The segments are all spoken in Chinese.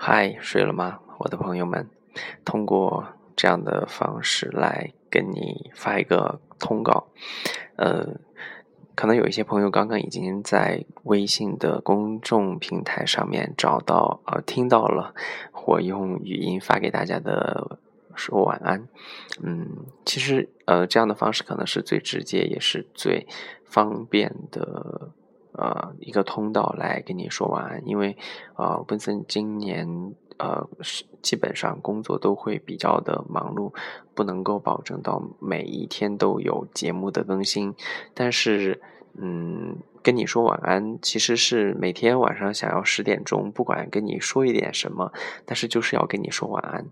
嗨，睡了吗，我的朋友们？通过这样的方式来跟你发一个通告，呃，可能有一些朋友刚刚已经在微信的公众平台上面找到呃听到了我用语音发给大家的说晚安。嗯，其实呃这样的方式可能是最直接也是最方便的。呃，一个通道来跟你说晚安，因为呃，温森今年呃是基本上工作都会比较的忙碌，不能够保证到每一天都有节目的更新。但是，嗯，跟你说晚安，其实是每天晚上想要十点钟，不管跟你说一点什么，但是就是要跟你说晚安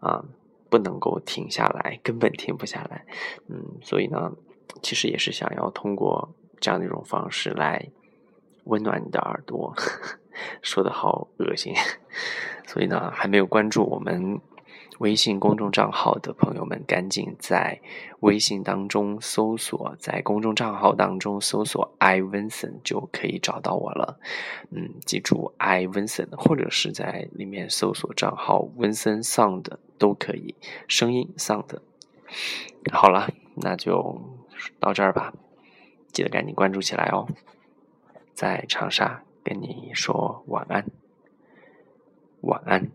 啊，不能够停下来，根本停不下来。嗯，所以呢，其实也是想要通过这样的一种方式来。温暖你的耳朵，说的好恶心，所以呢，还没有关注我们微信公众账号的朋友们，赶紧在微信当中搜索，在公众账号当中搜索 “i Vincent” 就可以找到我了。嗯，记住 “i Vincent”，或者是在里面搜索账号 “Vincent Sound” 都可以，声音 Sound。好了，那就到这儿吧，记得赶紧关注起来哦。在长沙跟你说晚安，晚安。